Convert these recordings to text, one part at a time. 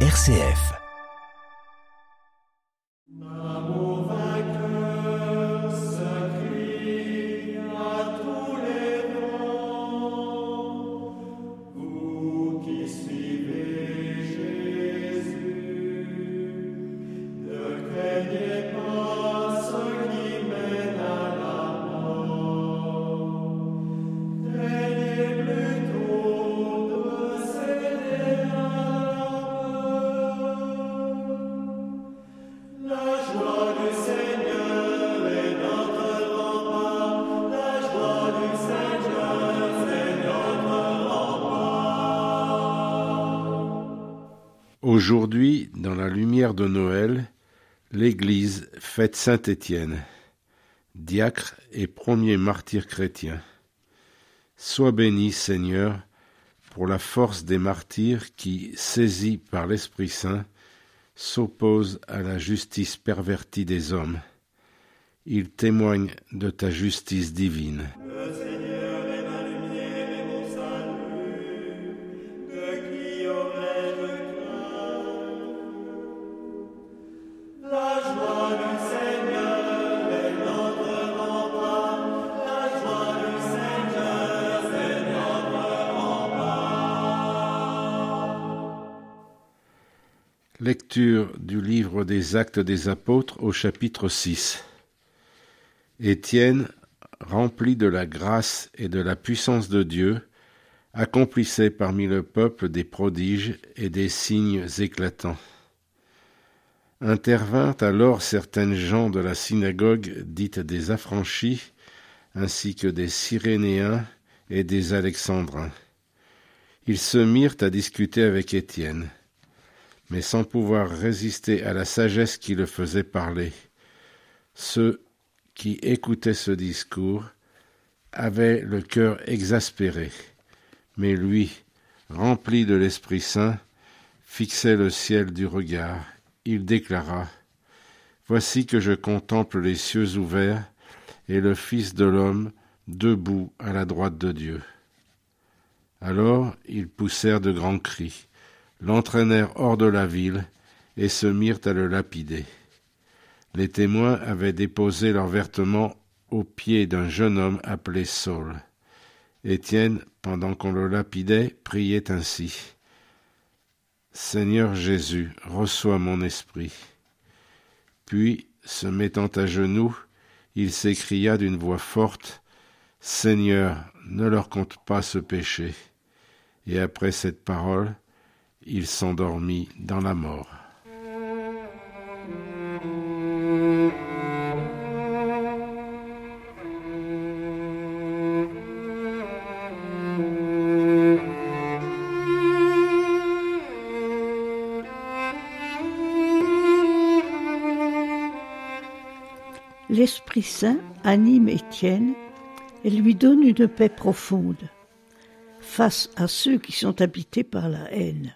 RCF. Aujourd'hui, dans la lumière de Noël, l'Église fête Saint Étienne, diacre et premier martyr chrétien. Sois béni, Seigneur, pour la force des martyrs qui, saisis par l'Esprit Saint, s'opposent à la justice pervertie des hommes. Ils témoignent de ta justice divine. Lecture du livre des Actes des Apôtres au chapitre 6. Étienne, rempli de la grâce et de la puissance de Dieu, accomplissait parmi le peuple des prodiges et des signes éclatants. Intervinrent alors certaines gens de la synagogue dite des affranchis, ainsi que des Cyrénéens et des Alexandrins. Ils se mirent à discuter avec Étienne mais sans pouvoir résister à la sagesse qui le faisait parler. Ceux qui écoutaient ce discours avaient le cœur exaspéré, mais lui, rempli de l'Esprit Saint, fixait le ciel du regard. Il déclara Voici que je contemple les cieux ouverts et le Fils de l'homme debout à la droite de Dieu. Alors ils poussèrent de grands cris l'entraînèrent hors de la ville et se mirent à le lapider. Les témoins avaient déposé leurs vertements aux pieds d'un jeune homme appelé Saul. Étienne, pendant qu'on le lapidait, priait ainsi. Seigneur Jésus, reçois mon esprit. Puis, se mettant à genoux, il s'écria d'une voix forte. Seigneur, ne leur compte pas ce péché. Et après cette parole, il s'endormit dans la mort. L'Esprit Saint anime Étienne et lui donne une paix profonde face à ceux qui sont habités par la haine.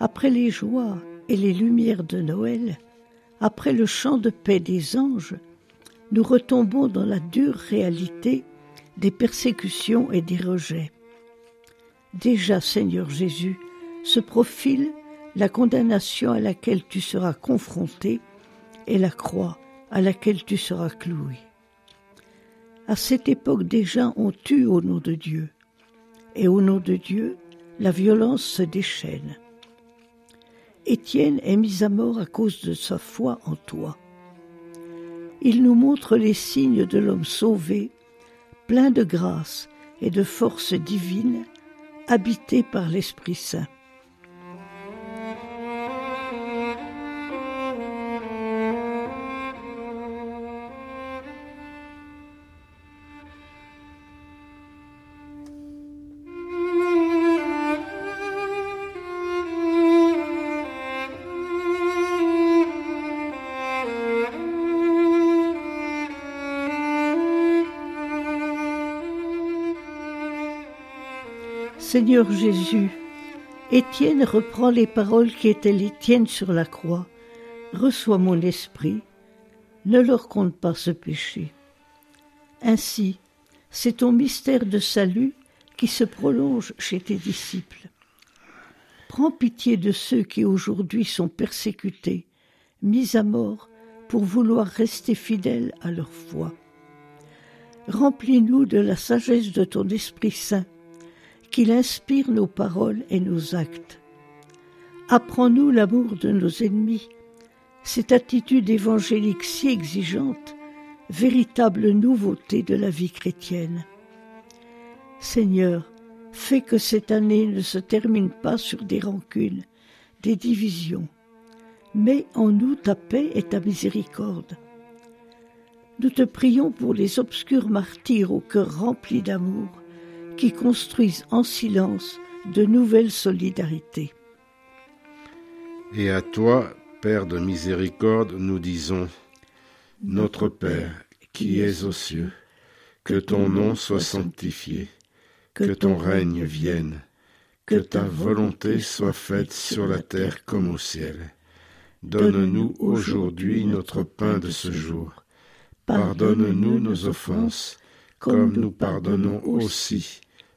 Après les joies et les lumières de Noël, après le chant de paix des anges, nous retombons dans la dure réalité des persécutions et des rejets. Déjà, Seigneur Jésus, se profile la condamnation à laquelle tu seras confronté et la croix à laquelle tu seras cloué. À cette époque déjà on tue au nom de Dieu, et au nom de Dieu la violence se déchaîne. Étienne est mis à mort à cause de sa foi en toi. Il nous montre les signes de l'homme sauvé, plein de grâce et de force divine, habité par l'Esprit Saint. Seigneur Jésus, Étienne reprend les paroles qui étaient les tiennes sur la croix. Reçois mon esprit, ne leur compte pas ce péché. Ainsi, c'est ton mystère de salut qui se prolonge chez tes disciples. Prends pitié de ceux qui aujourd'hui sont persécutés, mis à mort pour vouloir rester fidèles à leur foi. Remplis-nous de la sagesse de ton Esprit Saint, qu'il inspire nos paroles et nos actes. Apprends-nous l'amour de nos ennemis, cette attitude évangélique si exigeante, véritable nouveauté de la vie chrétienne. Seigneur, fais que cette année ne se termine pas sur des rancunes, des divisions. Mets en nous ta paix et ta miséricorde. Nous te prions pour les obscurs martyrs au cœur rempli d'amour, qui construisent en silence de nouvelles solidarités. Et à toi, Père de miséricorde, nous disons, Notre Père, qui es aux cieux, que ton nom soit sanctifié que ton règne vienne, que ta volonté soit faite sur la terre comme au ciel. Donne-nous aujourd'hui notre pain de ce jour. Pardonne-nous nos offenses, comme nous pardonnons aussi